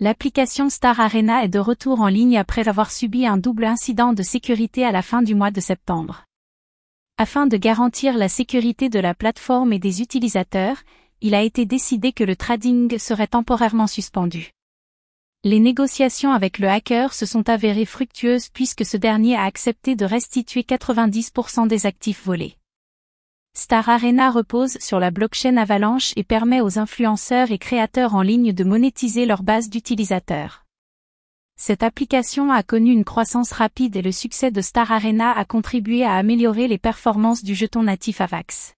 L'application Star Arena est de retour en ligne après avoir subi un double incident de sécurité à la fin du mois de septembre. Afin de garantir la sécurité de la plateforme et des utilisateurs, il a été décidé que le trading serait temporairement suspendu. Les négociations avec le hacker se sont avérées fructueuses puisque ce dernier a accepté de restituer 90% des actifs volés. Star Arena repose sur la blockchain Avalanche et permet aux influenceurs et créateurs en ligne de monétiser leur base d'utilisateurs. Cette application a connu une croissance rapide et le succès de Star Arena a contribué à améliorer les performances du jeton natif AVAX.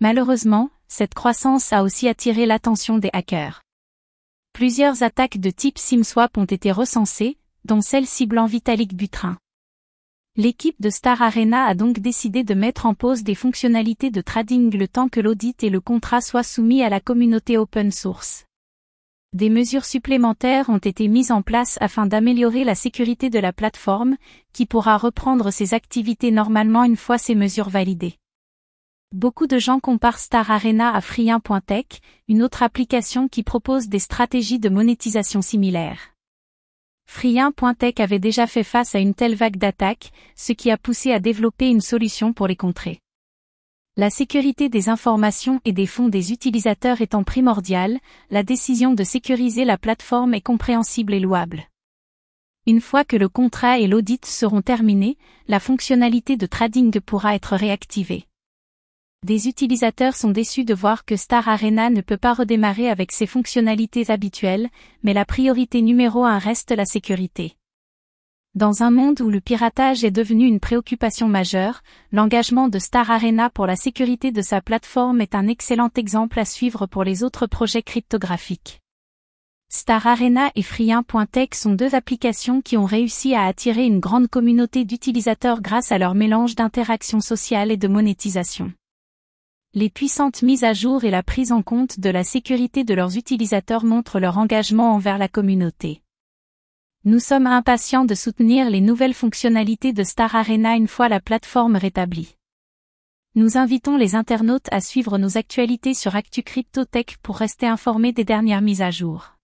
Malheureusement, cette croissance a aussi attiré l'attention des hackers. Plusieurs attaques de type SimSwap ont été recensées, dont celle ciblant Vitalik Buterin. L'équipe de Star Arena a donc décidé de mettre en pause des fonctionnalités de trading le temps que l'audit et le contrat soient soumis à la communauté open source. Des mesures supplémentaires ont été mises en place afin d'améliorer la sécurité de la plateforme, qui pourra reprendre ses activités normalement une fois ces mesures validées. Beaucoup de gens comparent Star Arena à Free1.tech, une autre application qui propose des stratégies de monétisation similaires. Free1.tech avait déjà fait face à une telle vague d'attaques, ce qui a poussé à développer une solution pour les contrer. La sécurité des informations et des fonds des utilisateurs étant primordiale, la décision de sécuriser la plateforme est compréhensible et louable. Une fois que le contrat et l'audit seront terminés, la fonctionnalité de trading pourra être réactivée. Des utilisateurs sont déçus de voir que Star Arena ne peut pas redémarrer avec ses fonctionnalités habituelles, mais la priorité numéro un reste la sécurité. Dans un monde où le piratage est devenu une préoccupation majeure, l'engagement de Star Arena pour la sécurité de sa plateforme est un excellent exemple à suivre pour les autres projets cryptographiques. Star Arena et Free1.tech sont deux applications qui ont réussi à attirer une grande communauté d'utilisateurs grâce à leur mélange d'interaction sociale et de monétisation les puissantes mises à jour et la prise en compte de la sécurité de leurs utilisateurs montrent leur engagement envers la communauté. Nous sommes impatients de soutenir les nouvelles fonctionnalités de Star Arena une fois la plateforme rétablie. Nous invitons les internautes à suivre nos actualités sur ActuCryptoTech pour rester informés des dernières mises à jour.